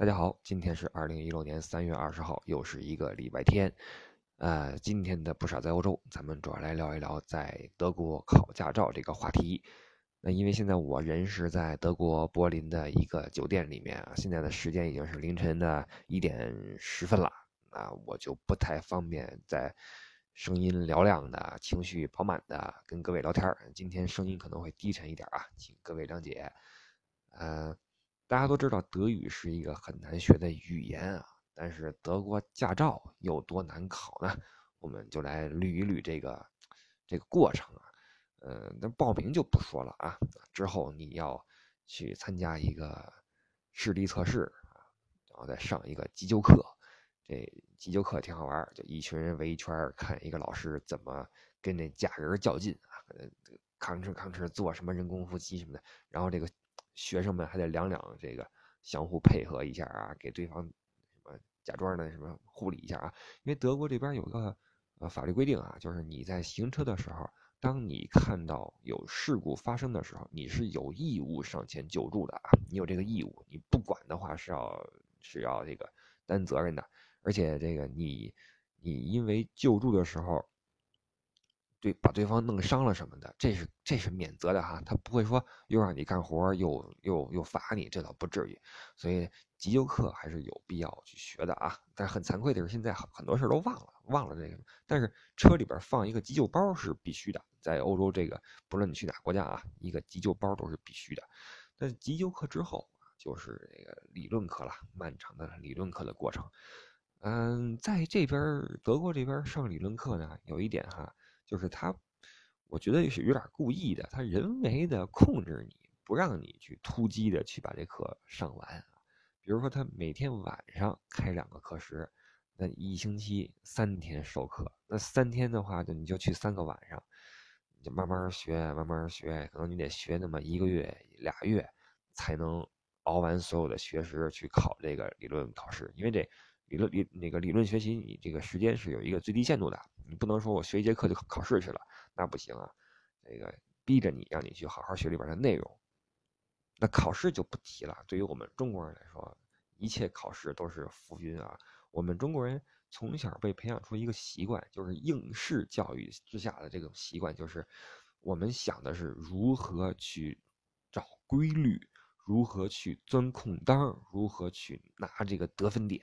大家好，今天是二零一六年三月二十号，又是一个礼拜天。呃，今天的不傻在欧洲，咱们主要来聊一聊在德国考驾照这个话题。那因为现在我人是在德国柏林的一个酒店里面啊，现在的时间已经是凌晨的一点十分了，啊，我就不太方便在声音嘹亮的、情绪饱满的跟各位聊天儿今天声音可能会低沉一点啊，请各位谅解。呃。大家都知道德语是一个很难学的语言啊，但是德国驾照有多难考呢？我们就来捋一捋这个这个过程啊。呃，那报名就不说了啊，之后你要去参加一个视力测试啊，然后再上一个急救课。这急救课挺好玩，就一群人围一圈看一个老师怎么跟那假人较劲啊，吭哧吭哧做什么人工呼吸什么的，然后这个。学生们还得两两这个相互配合一下啊，给对方什么假装的什么护理一下啊。因为德国这边有个呃法律规定啊，就是你在行车的时候，当你看到有事故发生的时候，你是有义务上前救助的啊。你有这个义务，你不管的话是要是要这个担责任的。而且这个你你因为救助的时候。对，把对方弄伤了什么的，这是这是免责的哈，他不会说又让你干活又又又罚你，这倒不至于。所以急救课还是有必要去学的啊。但是很惭愧的是，现在很很多事都忘了，忘了这个。但是车里边放一个急救包是必须的，在欧洲这个不论你去哪国家啊，一个急救包都是必须的。那急救课之后就是这个理论课了，漫长的理论课的过程。嗯，在这边德国这边上理论课呢，有一点哈。就是他，我觉得是有点故意的，他人为的控制你，不让你去突击的去把这课上完。比如说，他每天晚上开两个课时，那一星期三天授课，那三天的话，就你就去三个晚上，你就慢慢学，慢慢学，可能你得学那么一个月、俩月，才能熬完所有的学时去考这个理论考试。因为这理论理那个理论学习，你这个时间是有一个最低限度的。你不能说我学一节课就考试去了，那不行啊！这个逼着你让你去好好学里边的内容，那考试就不提了。对于我们中国人来说，一切考试都是浮云啊！我们中国人从小被培养出一个习惯，就是应试教育之下的这种习惯，就是我们想的是如何去找规律，如何去钻空当，如何去拿这个得分点，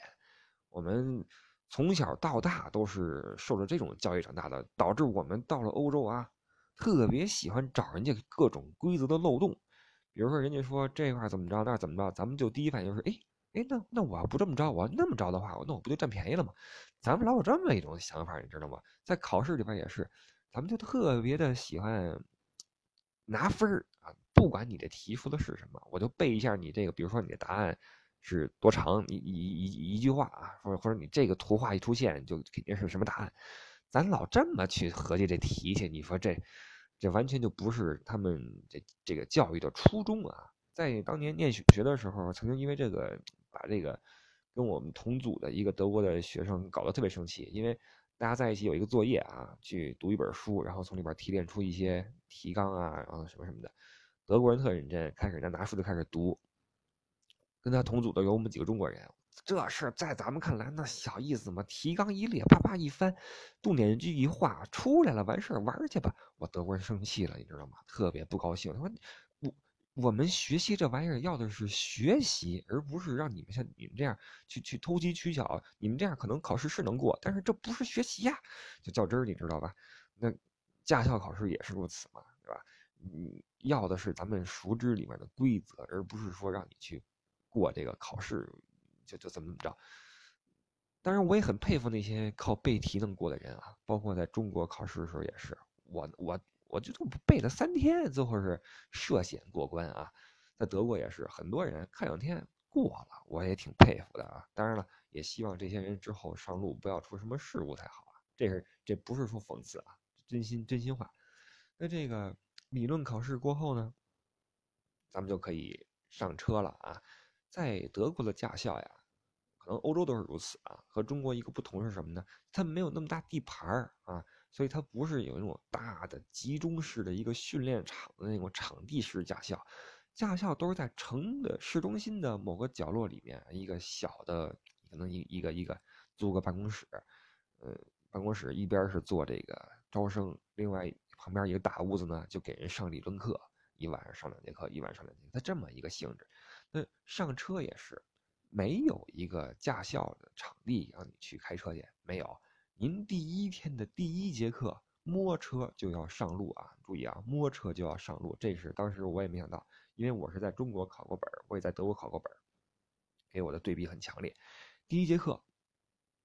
我们。从小到大都是受着这种教育长大的，导致我们到了欧洲啊，特别喜欢找人家各种规则的漏洞。比如说，人家说这块怎么着，那怎么着，咱们就第一反应就是，哎哎，那那我要不这么着，我要那么着的话，那我不就占便宜了吗？咱们老有这么一种想法，你知道吗？在考试里边也是，咱们就特别的喜欢拿分儿啊，不管你这题说的是什么，我就背一下你这个，比如说你的答案。是多长？一一一一句话啊，或者或者你这个图画一出现，就肯定是什么答案。咱老这么去合计这题去，你说这这完全就不是他们这这个教育的初衷啊！在当年念学学的时候，曾经因为这个把这个跟我们同组的一个德国的学生搞得特别生气，因为大家在一起有一个作业啊，去读一本书，然后从里边提炼出一些提纲啊，然后什么什么的。德国人特认真，开始拿拿书就开始读。跟他同组的有我们几个中国人，这事在咱们看来那小意思嘛，提纲一列，啪啪一翻，重点句一画出来了，完事儿玩去吧。我德国人生气了，你知道吗？特别不高兴。他说：“我我们学习这玩意儿要的是学习，而不是让你们像你们这样去去投机取巧。你们这样可能考试是能过，但是这不是学习呀，就较真儿，你知道吧？那驾校考试也是如此嘛，对吧？你要的是咱们熟知里面的规则，而不是说让你去。”过这个考试，就就怎么怎么着。当然，我也很佩服那些靠背题能过的人啊。包括在中国考试的时候也是，我我我就这么背了三天，最后是涉险过关啊。在德国也是，很多人看两天过了，我也挺佩服的啊。当然了，也希望这些人之后上路不要出什么事故才好啊。这是这不是说讽刺啊，真心真心话。那这个理论考试过后呢，咱们就可以上车了啊。在德国的驾校呀，可能欧洲都是如此啊。和中国一个不同是什么呢？它没有那么大地盘儿啊，所以它不是有那种大的集中式的一个训练场的那种场地式驾校。驾校都是在城的市中心的某个角落里面，一个小的，可能一一个一个租个办公室，呃，办公室一边是做这个招生，另外旁边一个大屋子呢，就给人上理论课，一晚上上两节课，一晚上两节课，它这么一个性质。那上车也是，没有一个驾校的场地让你去开车去，没有。您第一天的第一节课摸车就要上路啊！注意啊，摸车就要上路，这是当时我也没想到，因为我是在中国考过本，我也在德国考过本，给我的对比很强烈。第一节课，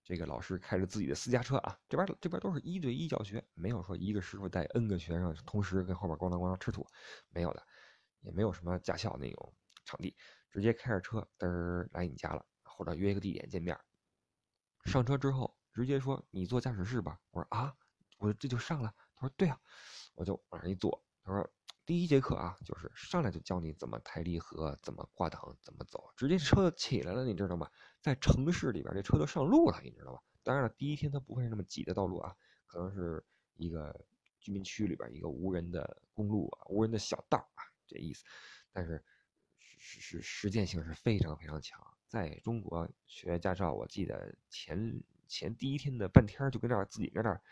这个老师开着自己的私家车啊，这边这边都是一对一教学，没有说一个师傅带 N 个学生同时跟后边咣当咣当吃土，没有的，也没有什么驾校那种。场地直接开着车嘚儿来你家了，或者约一个地点见面。上车之后直接说你坐驾驶室吧。我说啊，我这就上了。他说对啊，我就往上一坐。他说第一节课啊，就是上来就教你怎么抬离合，怎么挂档，怎么走，直接车起来了，你知道吗？在城市里边这车都上路了，你知道吧？当然了，第一天它不会是那么挤的道路啊，可能是一个居民区里边一个无人的公路啊，无人的小道啊，这意思。但是。是是实践性是非常非常强，在中国学驾照，我记得前前第一天的半天就跟这儿自己在这儿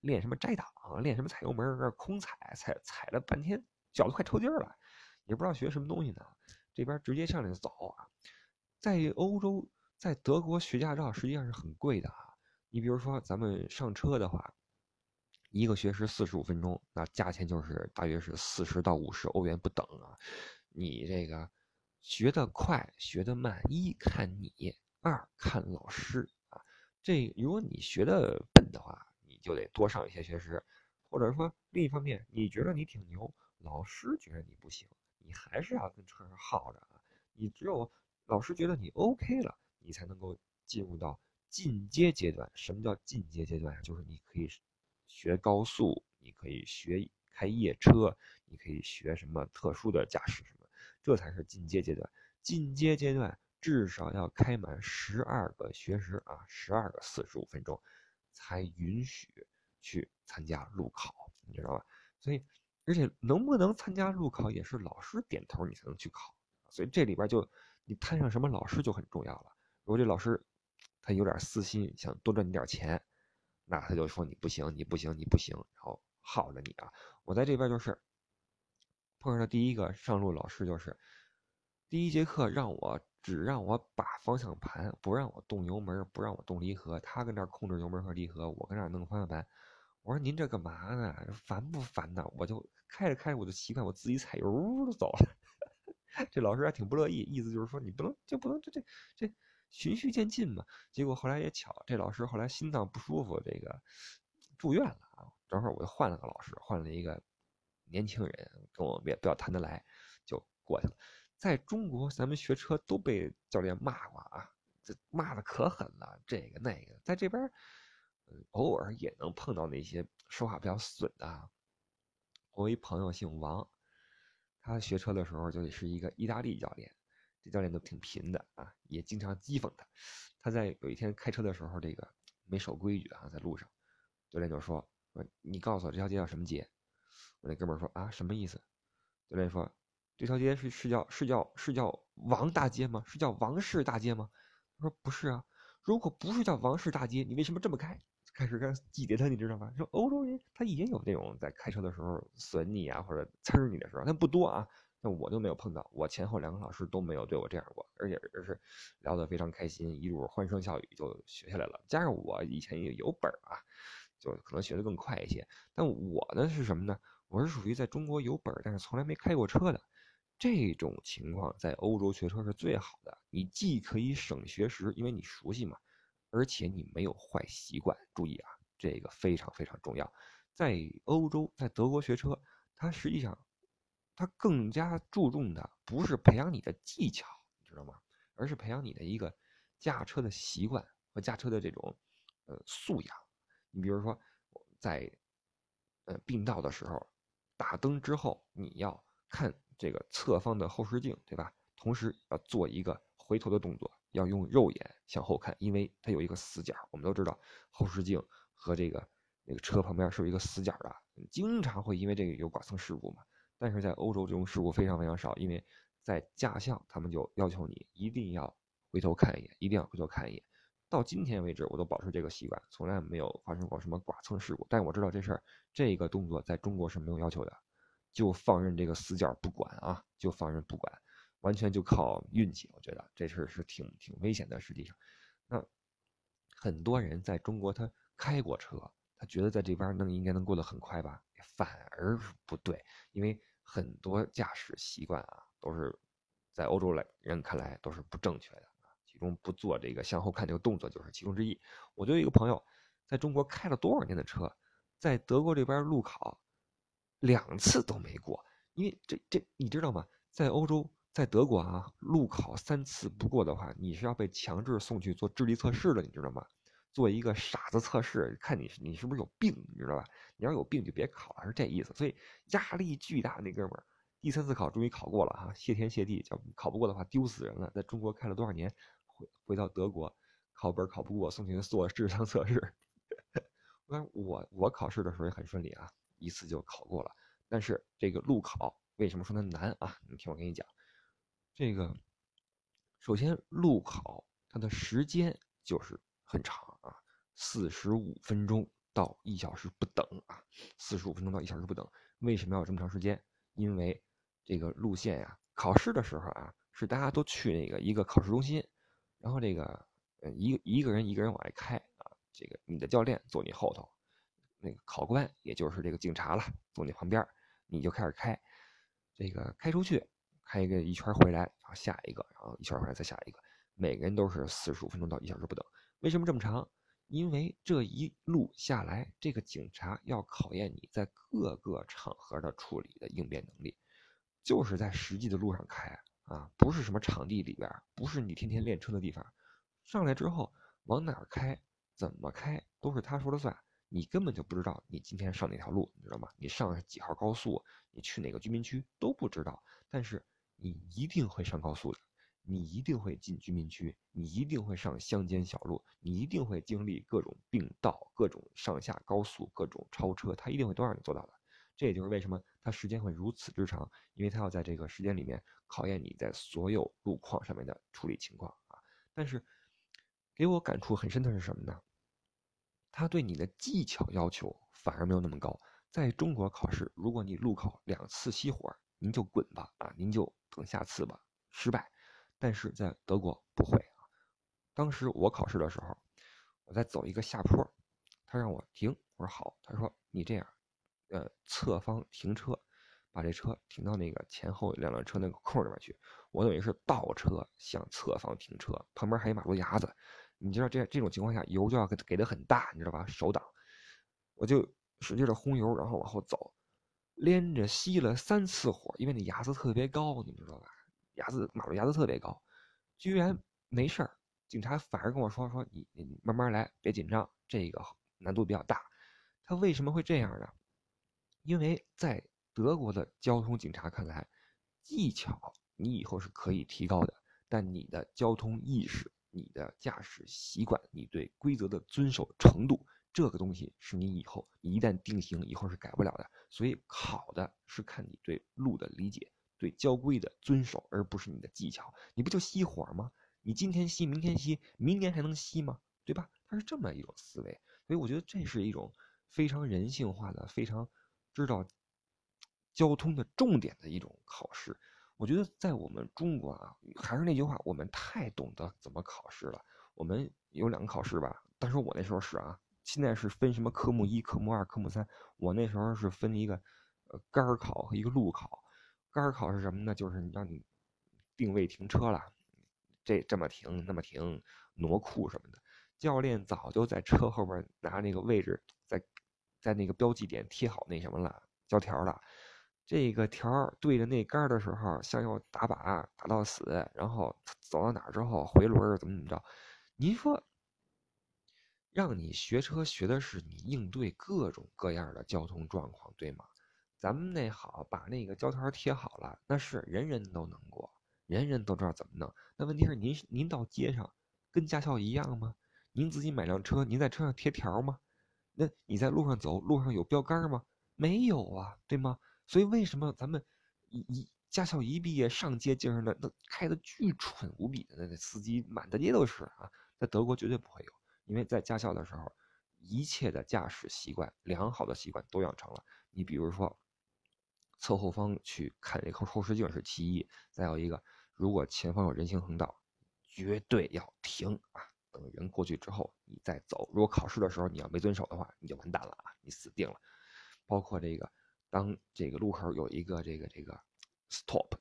练什么摘档，练什么踩油门，那空踩踩踩了半天，脚都快抽筋儿了，也不知道学什么东西呢。这边直接上来就走啊，在欧洲，在德国学驾照实际上是很贵的啊。你比如说咱们上车的话，一个学时四十五分钟，那价钱就是大约是四十到五十欧元不等啊。你这个。学得快，学得慢，一看你，二看老师啊。这如果你学的笨的话，你就得多上一些学时，或者说另一方面，你觉得你挺牛，老师觉得你不行，你还是要跟车上耗着啊。你只有老师觉得你 OK 了，你才能够进入到进阶阶段。什么叫进阶阶段啊？就是你可以学高速，你可以学开夜车，你可以学什么特殊的驾驶什么。这才是进阶阶段，进阶阶段至少要开满十二个学时啊，十二个四十五分钟，才允许去参加路考，你知道吧？所以，而且能不能参加路考也是老师点头你才能去考，所以这里边就你摊上什么老师就很重要了。如果这老师他有点私心，想多赚你点钱，那他就说你不行，你不行，你不行，然后耗着你啊。我在这边就是。碰上的第一个上路老师就是，第一节课让我只让我把方向盘，不让我动油门，不让我动离合。他跟那控制油门和离合，我跟那弄方向盘。我说您这干嘛呢？烦不烦呐？我就开着开着我就习惯我自己踩油就走了。这老师还挺不乐意，意思就是说你不能就不能这这这循序渐进嘛。结果后来也巧，这老师后来心脏不舒服，这个住院了啊。正好我就换了个老师，换了一个。年轻人跟我也比较谈得来，就过去了。在中国，咱们学车都被教练骂过啊，这骂的可狠了，这个那个。在这边，偶尔也能碰到那些说话比较损的。我一朋友姓王，他学车的时候就是一个意大利教练，这教练都挺贫的啊，也经常讥讽他。他在有一天开车的时候，这个没守规矩啊，在路上，教练就说：“说你告诉我这条街叫什么街？”我那哥们说啊，什么意思？教练说，这条街是是叫是叫是叫王大街吗？是叫王氏大街吗？他说不是啊，如果不是叫王氏大街，你为什么这么开？开始跟挤兑他，你知道吗？说欧洲人他也有那种在开车的时候损你啊或者呲你的时候，但不多啊。那我就没有碰到，我前后两个老师都没有对我这样过，而且而是聊得非常开心，一路欢声笑语就学下来了。加上我以前也有本啊，就可能学得更快一些。但我呢是什么呢？我是属于在中国有本但是从来没开过车的，这种情况在欧洲学车是最好的。你既可以省学时，因为你熟悉嘛，而且你没有坏习惯。注意啊，这个非常非常重要。在欧洲，在德国学车，它实际上，它更加注重的不是培养你的技巧，你知道吗？而是培养你的一个驾车的习惯和驾车的这种呃素养。你比如说，在呃并道的时候。打灯之后，你要看这个侧方的后视镜，对吧？同时要做一个回头的动作，要用肉眼向后看，因为它有一个死角。我们都知道后视镜和这个那个车旁边是有一个死角的，经常会因为这个有剐蹭事故嘛。但是在欧洲这种事故非常非常少，因为在驾校，他们就要求你一定要回头看一眼，一定要回头看一眼。到今天为止，我都保持这个习惯，从来没有发生过什么剐蹭事故。但我知道这事儿，这个动作在中国是没有要求的，就放任这个死角不管啊，就放任不管，完全就靠运气。我觉得这事儿是挺挺危险的。实际上，那很多人在中国他开过车，他觉得在这边能应该能过得很快吧，反而不对，因为很多驾驶习惯啊，都是在欧洲来人看来都是不正确的。其中不做这个向后看这个动作就是其中之一。我就有一个朋友，在中国开了多少年的车，在德国这边路考两次都没过。因为这这你知道吗？在欧洲，在德国啊，路考三次不过的话，你是要被强制送去做智力测试的，你知道吗？做一个傻子测试，看你你是不是有病，你知道吧？你要有病就别考了，是这意思。所以压力巨大，那哥们儿第三次考终于考过了哈，谢天谢地，叫考不过的话丢死人了。在中国开了多少年？回回到德国，考本考不过，送去做智商测试。我我我考试的时候也很顺利啊，一次就考过了。但是这个路考为什么说它难啊？你听我跟你讲，这个首先路考它的时间就是很长啊，四十五分钟到一小时不等啊，四十五分钟到一小时不等。为什么要有这么长时间？因为这个路线呀，考试的时候啊，是大家都去那个一个考试中心。然后这个，呃，一一个人一个人往外开啊，这个你的教练坐你后头，那个考官也就是这个警察了，坐你旁边，你就开始开，这个开出去，开一个一圈回来，然后下一个，然后一圈回来再下一个，每个人都是四十五分钟到一小时不等。为什么这么长？因为这一路下来，这个警察要考验你在各个场合的处理的应变能力，就是在实际的路上开。啊，不是什么场地里边，不是你天天练车的地方，上来之后往哪儿开，怎么开都是他说了算，你根本就不知道你今天上哪条路，你知道吗？你上几号高速，你去哪个居民区都不知道，但是你一定会上高速的，你一定会进居民区，你一定会上乡间小路，你一定会经历各种并道、各种上下高速、各种超车，他一定会都让你做到的。这也就是为什么它时间会如此之长，因为它要在这个时间里面考验你在所有路况上面的处理情况啊。但是，给我感触很深的是什么呢？他对你的技巧要求反而没有那么高。在中国考试，如果你路考两次熄火，您就滚吧啊，您就等下次吧，失败。但是在德国不会啊。当时我考试的时候，我在走一个下坡，他让我停，我说好，他说你这样。呃，侧方停车，把这车停到那个前后两辆车那个空里面去。我等于是倒车向侧方停车，旁边还有马路牙子。你知道这这种情况下油就要给给的很大，你知道吧？手挡，我就使劲的轰油，然后往后走，连着熄了三次火，因为那牙子特别高，你知道吧？牙子马路牙子特别高，居然没事儿。警察反而跟我说说你你慢慢来，别紧张，这个难度比较大。他为什么会这样呢？因为在德国的交通警察看来，技巧你以后是可以提高的，但你的交通意识、你的驾驶习惯、你对规则的遵守程度，这个东西是你以后一旦定型以后是改不了的。所以考的是看你对路的理解、对交规的遵守，而不是你的技巧。你不就熄火吗？你今天熄，明天熄，明年还能熄吗？对吧？它是这么一种思维。所以我觉得这是一种非常人性化的、非常。知道交通的重点的一种考试，我觉得在我们中国啊，还是那句话，我们太懂得怎么考试了。我们有两个考试吧，但是我那时候是啊，现在是分什么科目一、科目二、科目三，我那时候是分一个呃杆考和一个路考。杆考是什么呢？就是让你定位停车了，这这么停，那么停，挪库什么的。教练早就在车后边拿那个位置在。在那个标记点贴好那什么了胶条了，这个条对着那杆的时候，向右打把打到死，然后走到哪儿之后回轮怎么怎么着？您说，让你学车学的是你应对各种各样的交通状况，对吗？咱们那好，把那个胶条贴好了，那是人人都能过，人人都知道怎么弄。那问题是您您到街上跟驾校一样吗？您自己买辆车，您在车上贴条吗？那你在路上走，路上有标杆吗？没有啊，对吗？所以为什么咱们一一驾校一毕业上街街上的那开的巨蠢无比的那个司机满大街都是啊，在德国绝对不会有，因为在驾校的时候，一切的驾驶习惯良好的习惯都养成了。你比如说，侧后方去看这后后视镜是其一，再有一个，如果前方有人行横道，绝对要停啊，等人过去之后你再走。如果考试的时候你要没遵守的话，你就完蛋了啊，你死定了。包括这个，当这个路口有一个这个这个 stop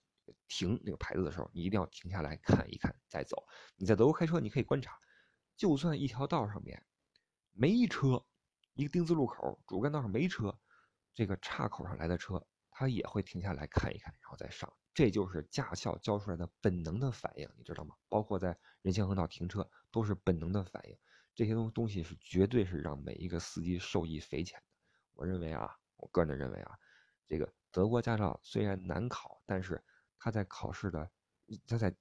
停那个牌子的时候，你一定要停下来看一看再走。你在德国开车，你可以观察，就算一条道上面没车，一个丁字路口主干道上没车，这个岔口上来的车，他也会停下来看一看，然后再上。这就是驾校教出来的本能的反应，你知道吗？包括在人行横道停车都是本能的反应，这些东东西是绝对是让每一个司机受益匪浅的。我认为啊，我个人的认为啊，这个德国驾照虽然难考，但是他在考试的，他在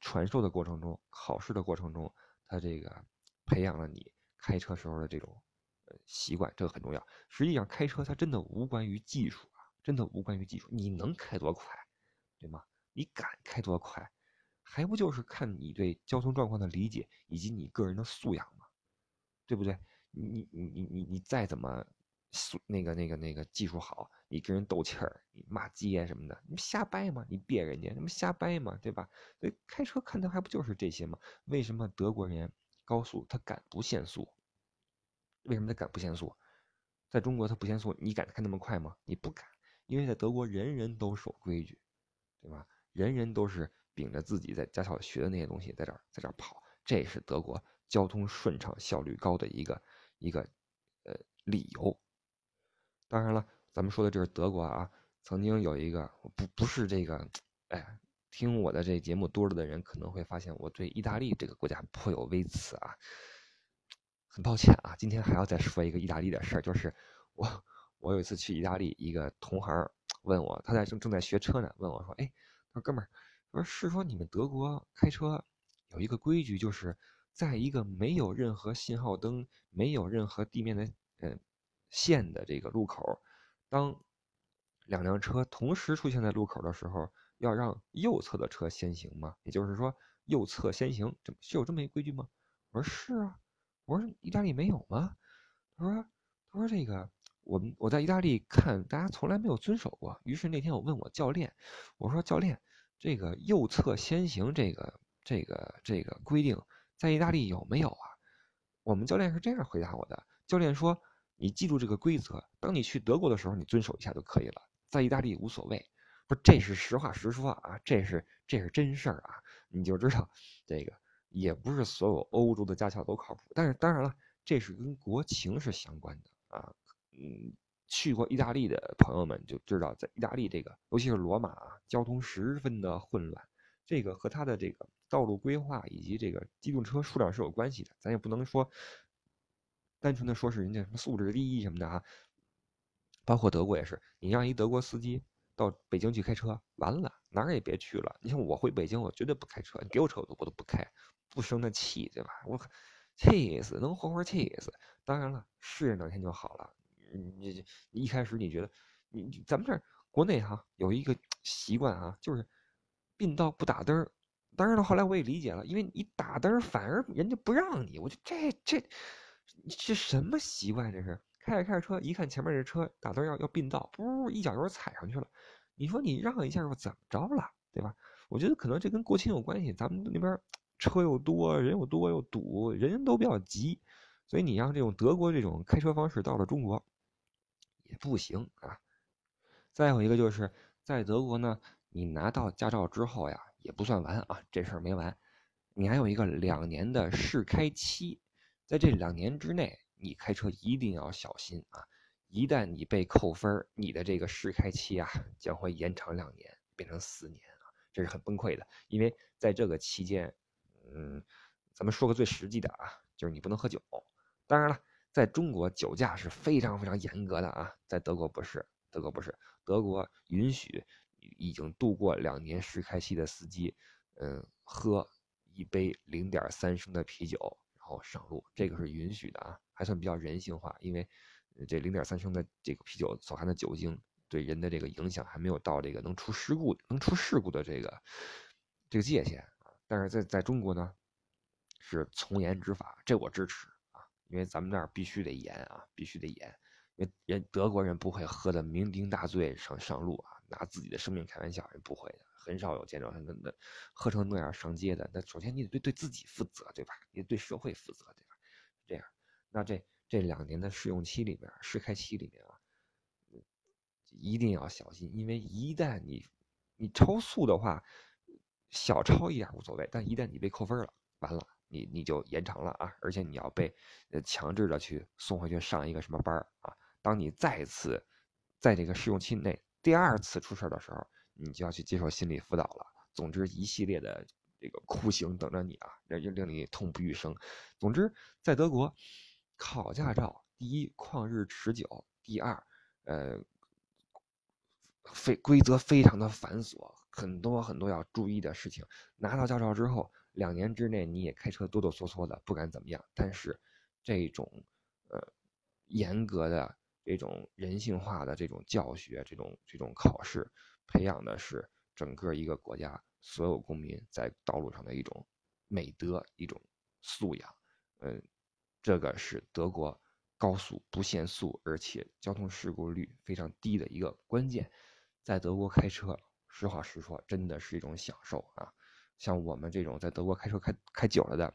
传授的过程中，考试的过程中，他这个培养了你开车时候的这种呃习惯，这个很重要。实际上开车它真的无关于技术啊，真的无关于技术。你能开多快，对吗？你敢开多快，还不就是看你对交通状况的理解以及你个人的素养吗？对不对？你你你你你再怎么。那个、那个、那个技术好，你跟人斗气儿，你骂街什么的，你瞎掰吗？你别人家，你们瞎掰吗？对吧？所以开车看的还不就是这些吗？为什么德国人高速他敢不限速？为什么他敢不限速？在中国他不限速，你敢开那么快吗？你不敢，因为在德国人人都守规矩，对吧？人人都是秉着自己在驾校学的那些东西在这儿在这儿跑，这是德国交通顺畅、效率高的一个一个呃理由。当然了，咱们说的这是德国啊。曾经有一个不不是这个，哎，听我的这节目多了的人可能会发现我对意大利这个国家颇有微词啊。很抱歉啊，今天还要再说一个意大利的事儿，就是我我有一次去意大利，一个同行问我，他在正正在学车呢，问我说：“哎，他说哥们儿，说是说你们德国开车有一个规矩，就是在一个没有任何信号灯、没有任何地面的嗯。”线的这个路口，当两辆车同时出现在路口的时候，要让右侧的车先行吗？也就是说，右侧先行，这是有这么一规矩吗？我说是啊，我说意大利没有吗？他说他说这个我们我在意大利看大家从来没有遵守过。于是那天我问我教练，我说教练，这个右侧先行这个这个这个规定在意大利有没有啊？我们教练是这样回答我的，教练说。你记住这个规则，当你去德国的时候，你遵守一下就可以了。在意大利无所谓，不，这是实话实说啊，这是这是真事儿啊，你就知道这个也不是所有欧洲的驾校都靠谱。但是当然了，这是跟国情是相关的啊。去过意大利的朋友们就知道，在意大利这个，尤其是罗马啊，交通十分的混乱，这个和它的这个道路规划以及这个机动车数量是有关系的。咱也不能说。单纯的说是人家什么素质第一什么的啊，包括德国也是，你让一德国司机到北京去开车，完了哪儿也别去了。你像我回北京，我绝对不开车，你给我车我都我都不开，不生那气对吧？我气死，能活活气死。当然了，适应两天就好了。你你一开始你觉得，你咱们这儿国内哈有一个 习惯啊，就是并道不打灯儿。当然了，后来我也理解了，因为你打灯反而人家不让你，我就这这。这什么习惯？这是开着开着车，一看前面这车打灯要要并道，噗，一脚油踩上去了。你说你让一下又怎么着了，对吧？我觉得可能这跟国情有关系。咱们那边 车又多，人又多又堵，人人都比较急，所以你让这种德国这种开车方式到了中国也不行啊。再有一个就是在德国呢，你拿到驾照之后呀，也不算完啊，这事儿没完，你还有一个两年的试开期。在这两年之内，你开车一定要小心啊！一旦你被扣分，你的这个试开期啊将会延长两年，变成四年啊，这是很崩溃的。因为在这个期间，嗯，咱们说个最实际的啊，就是你不能喝酒。当然了，在中国酒驾是非常非常严格的啊，在德国不是，德国不是，德国允许已经度过两年试开期的司机，嗯，喝一杯零点三升的啤酒。然后上路，这个是允许的啊，还算比较人性化，因为这零点三升的这个啤酒所含的酒精对人的这个影响还没有到这个能出事故、能出事故的这个这个界限啊。但是在在中国呢，是从严执法，这我支持，因为咱们那儿必须得严啊，必须得严。因为人德国人不会喝的酩酊大醉上上路啊，拿自己的生命开玩笑，人不会的，很少有见着他那那喝成那样上街的。那首先你得对对自己负责，对吧？你得对社会负责，对吧？这样，那这这两年的试用期里面，试开期里面啊，一定要小心，因为一旦你你超速的话，小超一点无所谓，但一旦你被扣分了，完了。你你就延长了啊，而且你要被呃强制的去送回去上一个什么班啊？当你再次在这个试用期内第二次出事的时候，你就要去接受心理辅导了。总之，一系列的这个酷刑等着你啊，令令你痛不欲生。总之，在德国考驾照，第一旷日持久，第二呃非规则非常的繁琐，很多很多要注意的事情。拿到驾照之后。两年之内你也开车哆哆嗦嗦的，不敢怎么样。但是，这种，呃，严格的这种人性化的这种教学，这种这种考试，培养的是整个一个国家所有公民在道路上的一种美德、一种素养。嗯，这个是德国高速不限速，而且交通事故率非常低的一个关键。在德国开车，实话实说，真的是一种享受啊。像我们这种在德国开车开开久了的，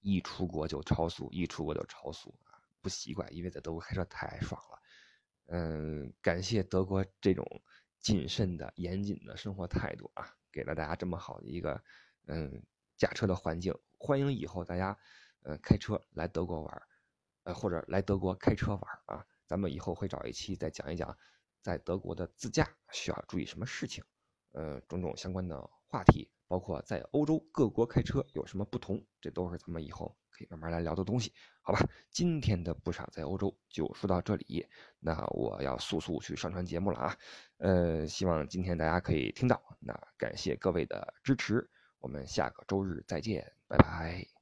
一出国就超速，一出国就超速啊，不习惯，因为在德国开车太爽了。嗯，感谢德国这种谨慎的、严谨的生活态度啊，给了大家这么好的一个嗯驾车的环境。欢迎以后大家呃开车来德国玩，呃或者来德国开车玩啊。咱们以后会找一期再讲一讲，在德国的自驾需要注意什么事情，呃种种相关的话题。包括在欧洲各国开车有什么不同，这都是咱们以后可以慢慢来聊的东西，好吧？今天的不傻在欧洲就说到这里，那我要速速去上传节目了啊，呃，希望今天大家可以听到，那感谢各位的支持，我们下个周日再见，拜拜。